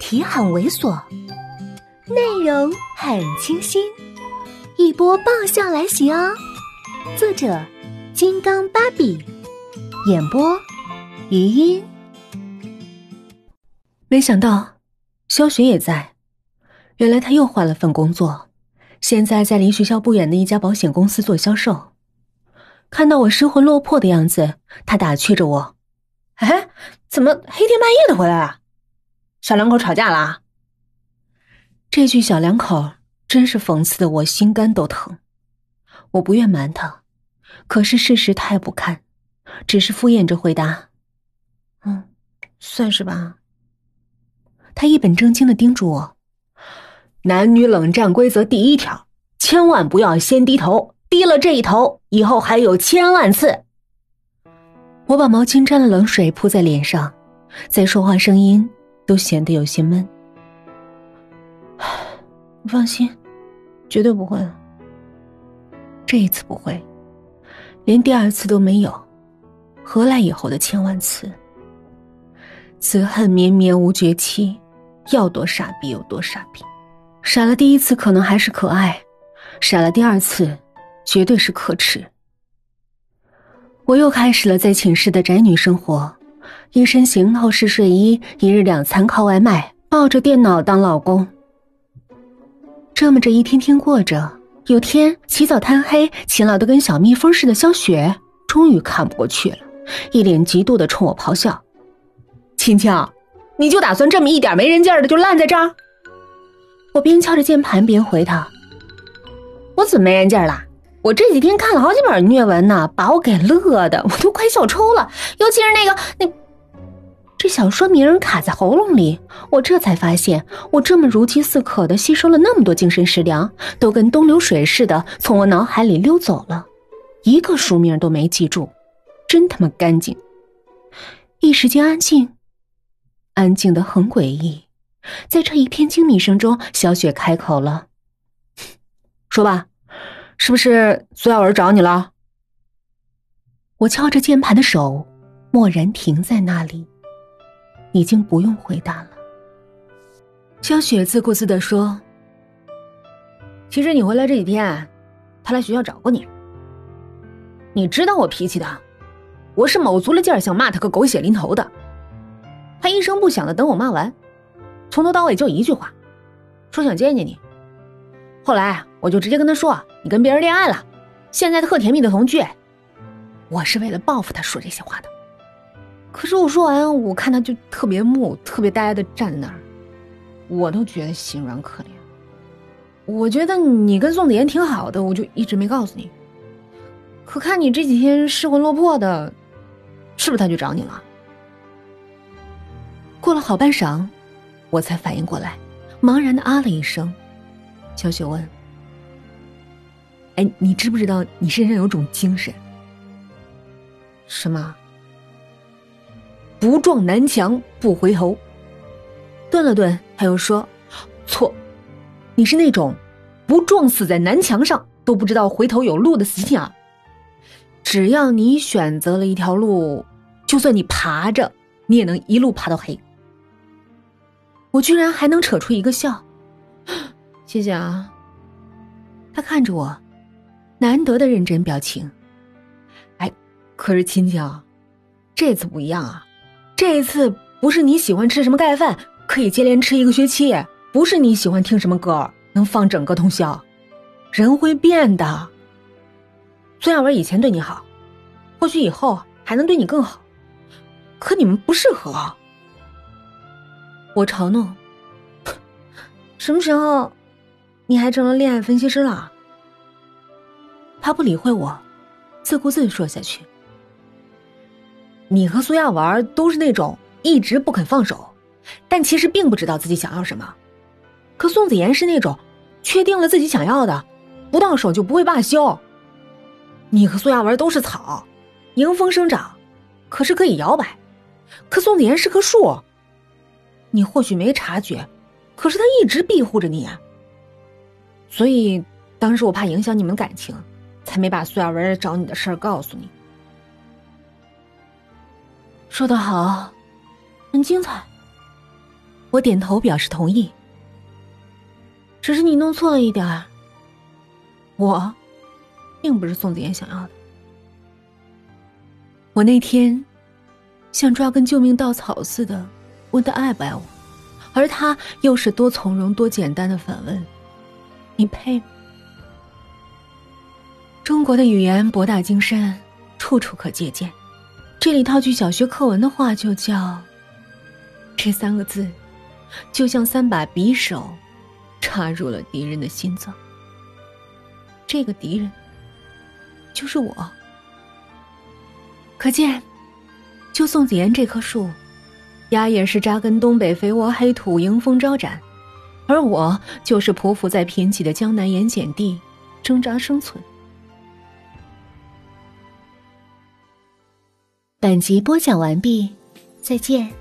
题很猥琐，内容很清新，一波爆笑来袭哦！作者：金刚芭比，演播：余音。没想到肖雪也在，原来他又换了份工作，现在在离学校不远的一家保险公司做销售。看到我失魂落魄的样子，他打趣着我：“哎，怎么黑天半夜的回来了？小两口吵架了？”这句“小两口”真是讽刺的我心肝都疼。我不愿瞒他，可是事实太不堪，只是敷衍着回答：“嗯，算是吧。”他一本正经的叮嘱我：“男女冷战规则第一条，千万不要先低头。”低了这一头，以后还有千万次。我把毛巾沾了冷水铺在脸上，再说话声音都显得有些闷。放心，绝对不会。这一次不会，连第二次都没有，何来以后的千万次？此恨绵绵无绝期，要多傻逼有多傻逼。傻了第一次可能还是可爱，傻了第二次。绝对是可耻。我又开始了在寝室的宅女生活，一身行头是睡衣，一日两餐靠外卖，抱着电脑当老公。这么着一天天过着，有天起早贪黑、勤劳的跟小蜜蜂似的，肖雪终于看不过去了，一脸嫉妒的冲我咆哮：“青青，你就打算这么一点没人劲儿的就烂在这儿？”我边敲着键盘边回他：“我怎么没人劲儿了？”我这几天看了好几本虐文呢，把我给乐的，我都快笑抽了。尤其是那个那，这小说名卡在喉咙里，我这才发现，我这么如饥似渴的吸收了那么多精神食粮，都跟东流水似的从我脑海里溜走了，一个书名都没记住，真他妈干净。一时间安静，安静的很诡异。在这一片静谧声中，小雪开口了：“说吧。”是不是苏耀文找你了？我敲着键盘的手蓦然停在那里，已经不用回答了。江雪自顾自的说：“其实你回来这几天，他来学校找过你。你知道我脾气的，我是卯足了劲儿想骂他个狗血淋头的。他一声不响的等我骂完，从头到尾就一句话，说想见见你。后来我就直接跟他说。”你跟别人恋爱了，现在特甜蜜的同居。我是为了报复他说这些话的。可是我说完，我看他就特别木、特别呆的站在那儿，我都觉得心软可怜。我觉得你跟宋子妍挺好的，我就一直没告诉你。可看你这几天失魂落魄的，是不是他去找你了？过了好半晌，我才反应过来，茫然的啊了一声。小雪问。哎，你知不知道你身上有种精神？什么？不撞南墙不回头。顿了顿，他又说：“错，你是那种不撞死在南墙上都不知道回头有路的死鸟。只要你选择了一条路，就算你爬着，你也能一路爬到黑。”我居然还能扯出一个笑，谢谢啊。他看着我。难得的认真表情，哎，可是亲亲，这次不一样啊！这一次不是你喜欢吃什么盖饭可以接连吃一个学期，不是你喜欢听什么歌能放整个通宵，人会变的。孙亚文以前对你好，或许以后还能对你更好，可你们不适合。我嘲弄，什么时候你还成了恋爱分析师了？他不理会我，自顾自说下去。你和苏亚文都是那种一直不肯放手，但其实并不知道自己想要什么。可宋子妍是那种确定了自己想要的，不到手就不会罢休。你和苏亚文都是草，迎风生长，可是可以摇摆。可宋子妍是棵树，你或许没察觉，可是他一直庇护着你。所以当时我怕影响你们感情。才没把苏亚文找你的事儿告诉你。说得好，很精彩。我点头表示同意。只是你弄错了一点，我，并不是宋子妍想要的。我那天，像抓根救命稻草似的问他爱不爱我，而他又是多从容、多简单的反问：“你配吗？”中国的语言博大精深，处处可借鉴。这里套句小学课文的话，就叫“这三个字，就像三把匕首。”插入了敌人的心脏。这个敌人就是我。可见，就宋子妍这棵树，芽也是扎根东北肥沃黑土，迎风招展；而我就是匍匐在贫瘠的江南盐碱地，挣扎生存。本集播讲完毕，再见。